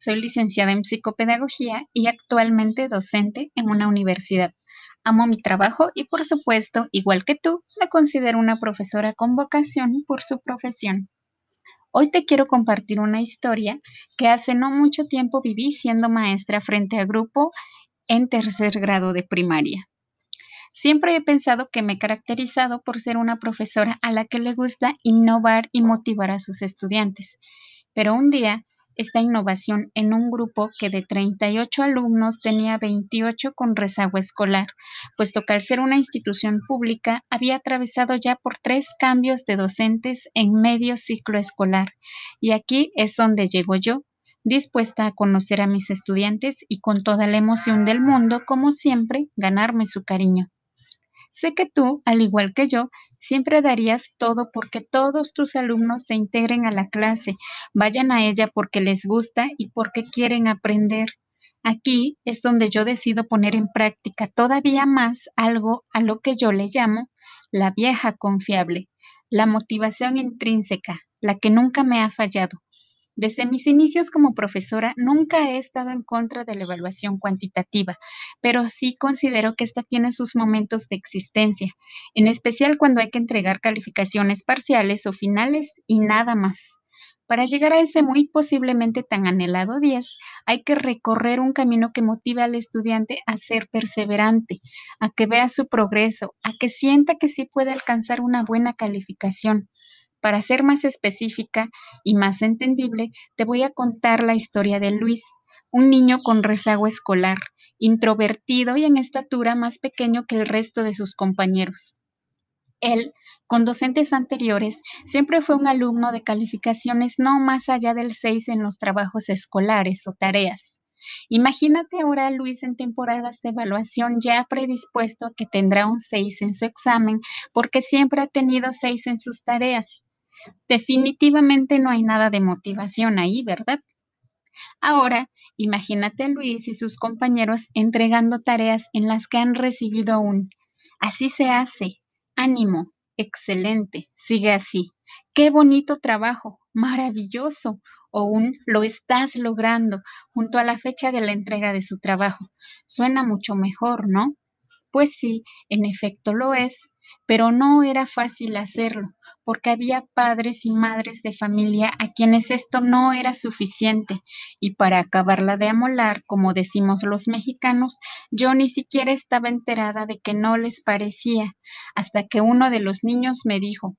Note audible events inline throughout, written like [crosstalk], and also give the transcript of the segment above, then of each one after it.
soy licenciada en psicopedagogía y actualmente docente en una universidad. Amo mi trabajo y por supuesto, igual que tú, me considero una profesora con vocación por su profesión. Hoy te quiero compartir una historia que hace no mucho tiempo viví siendo maestra frente a grupo en tercer grado de primaria. Siempre he pensado que me he caracterizado por ser una profesora a la que le gusta innovar y motivar a sus estudiantes. Pero un día esta innovación en un grupo que de 38 alumnos tenía 28 con rezago escolar, puesto que al ser una institución pública había atravesado ya por tres cambios de docentes en medio ciclo escolar. Y aquí es donde llego yo, dispuesta a conocer a mis estudiantes y con toda la emoción del mundo, como siempre, ganarme su cariño. Sé que tú, al igual que yo, siempre darías todo porque todos tus alumnos se integren a la clase, vayan a ella porque les gusta y porque quieren aprender. Aquí es donde yo decido poner en práctica todavía más algo a lo que yo le llamo la vieja confiable, la motivación intrínseca, la que nunca me ha fallado, desde mis inicios como profesora nunca he estado en contra de la evaluación cuantitativa, pero sí considero que esta tiene sus momentos de existencia, en especial cuando hay que entregar calificaciones parciales o finales y nada más. Para llegar a ese muy posiblemente tan anhelado 10, hay que recorrer un camino que motive al estudiante a ser perseverante, a que vea su progreso, a que sienta que sí puede alcanzar una buena calificación. Para ser más específica y más entendible, te voy a contar la historia de Luis, un niño con rezago escolar, introvertido y en estatura más pequeño que el resto de sus compañeros. Él, con docentes anteriores, siempre fue un alumno de calificaciones no más allá del 6 en los trabajos escolares o tareas. Imagínate ahora a Luis en temporadas de evaluación ya predispuesto a que tendrá un 6 en su examen porque siempre ha tenido 6 en sus tareas. Definitivamente no hay nada de motivación ahí, ¿verdad? Ahora, imagínate a Luis y sus compañeros entregando tareas en las que han recibido un así se hace, ánimo, excelente, sigue así, qué bonito trabajo, maravilloso, o un lo estás logrando junto a la fecha de la entrega de su trabajo. Suena mucho mejor, ¿no? Pues sí, en efecto lo es, pero no era fácil hacerlo, porque había padres y madres de familia a quienes esto no era suficiente, y para acabarla de amolar, como decimos los mexicanos, yo ni siquiera estaba enterada de que no les parecía, hasta que uno de los niños me dijo,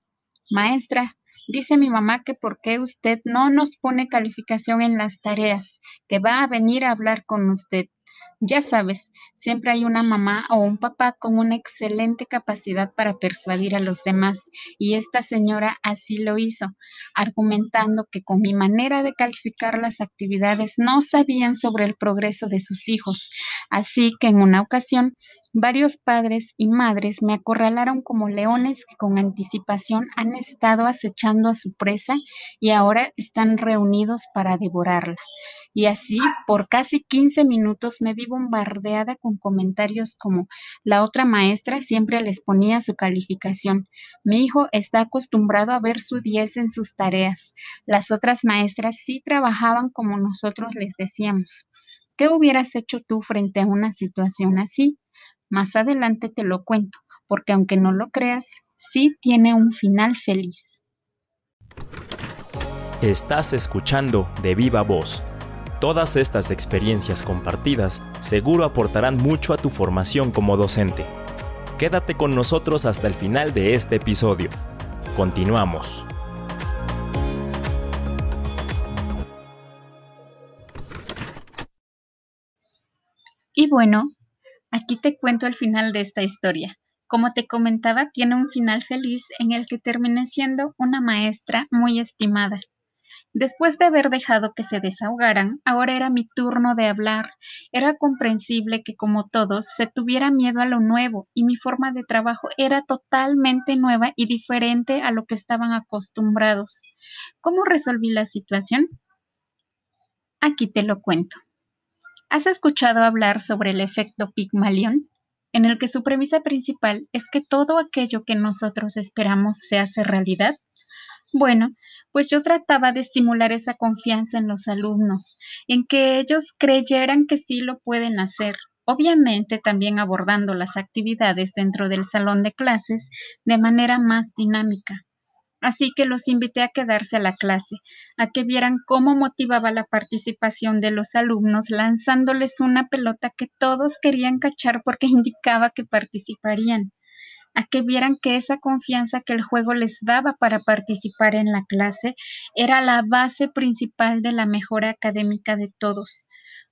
Maestra, Dice mi mamá que por qué usted no nos pone calificación en las tareas, que va a venir a hablar con usted. Ya sabes, siempre hay una mamá o un papá con una excelente capacidad para persuadir a los demás y esta señora así lo hizo, argumentando que con mi manera de calificar las actividades no sabían sobre el progreso de sus hijos. Así que en una ocasión, varios padres y madres me acorralaron como leones que con anticipación han estado acechando a su presa y ahora están reunidos para devorarla. Y así, por casi 15 minutos me vi bombardeada con comentarios como la otra maestra siempre les ponía su calificación. Mi hijo está acostumbrado a ver su 10 en sus tareas. Las otras maestras sí trabajaban como nosotros les decíamos. ¿Qué hubieras hecho tú frente a una situación así? Más adelante te lo cuento, porque aunque no lo creas, sí tiene un final feliz. Estás escuchando de viva voz Todas estas experiencias compartidas seguro aportarán mucho a tu formación como docente. Quédate con nosotros hasta el final de este episodio. Continuamos. Y bueno, aquí te cuento el final de esta historia. Como te comentaba, tiene un final feliz en el que terminé siendo una maestra muy estimada Después de haber dejado que se desahogaran, ahora era mi turno de hablar. Era comprensible que como todos se tuviera miedo a lo nuevo y mi forma de trabajo era totalmente nueva y diferente a lo que estaban acostumbrados. ¿Cómo resolví la situación? Aquí te lo cuento. ¿Has escuchado hablar sobre el efecto Pygmalion? En el que su premisa principal es que todo aquello que nosotros esperamos se hace realidad. Bueno, pues yo trataba de estimular esa confianza en los alumnos, en que ellos creyeran que sí lo pueden hacer, obviamente también abordando las actividades dentro del salón de clases de manera más dinámica. Así que los invité a quedarse a la clase, a que vieran cómo motivaba la participación de los alumnos lanzándoles una pelota que todos querían cachar porque [laughs] indicaba que participarían a que vieran que esa confianza que el juego les daba para participar en la clase era la base principal de la mejora académica de todos.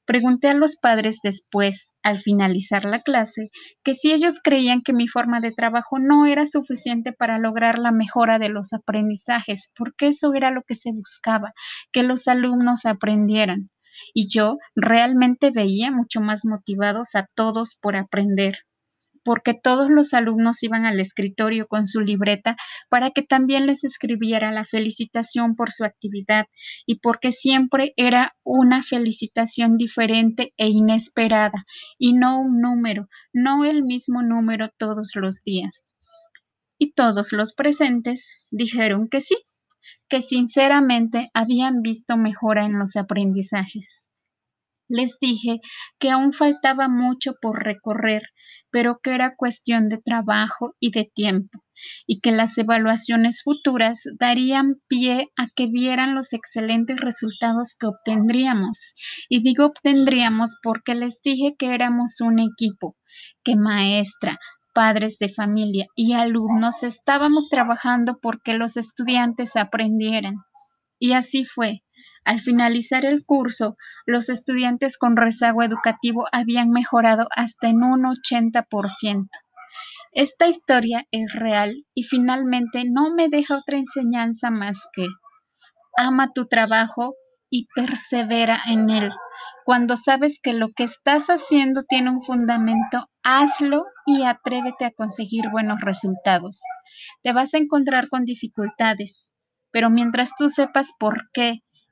Pregunté a los padres después, al finalizar la clase, que si ellos creían que mi forma de trabajo no era suficiente para lograr la mejora de los aprendizajes, porque eso era lo que se buscaba, que los alumnos aprendieran. Y yo realmente veía mucho más motivados a todos por aprender porque todos los alumnos iban al escritorio con su libreta para que también les escribiera la felicitación por su actividad y porque siempre era una felicitación diferente e inesperada y no un número, no el mismo número todos los días. Y todos los presentes dijeron que sí, que sinceramente habían visto mejora en los aprendizajes. Les dije que aún faltaba mucho por recorrer, pero que era cuestión de trabajo y de tiempo, y que las evaluaciones futuras darían pie a que vieran los excelentes resultados que obtendríamos. Y digo obtendríamos porque les dije que éramos un equipo, que maestra, padres de familia y alumnos estábamos trabajando porque los estudiantes aprendieran. Y así fue. Al finalizar el curso, los estudiantes con rezago educativo habían mejorado hasta en un 80%. Esta historia es real y finalmente no me deja otra enseñanza más que ama tu trabajo y persevera en él. Cuando sabes que lo que estás haciendo tiene un fundamento, hazlo y atrévete a conseguir buenos resultados. Te vas a encontrar con dificultades, pero mientras tú sepas por qué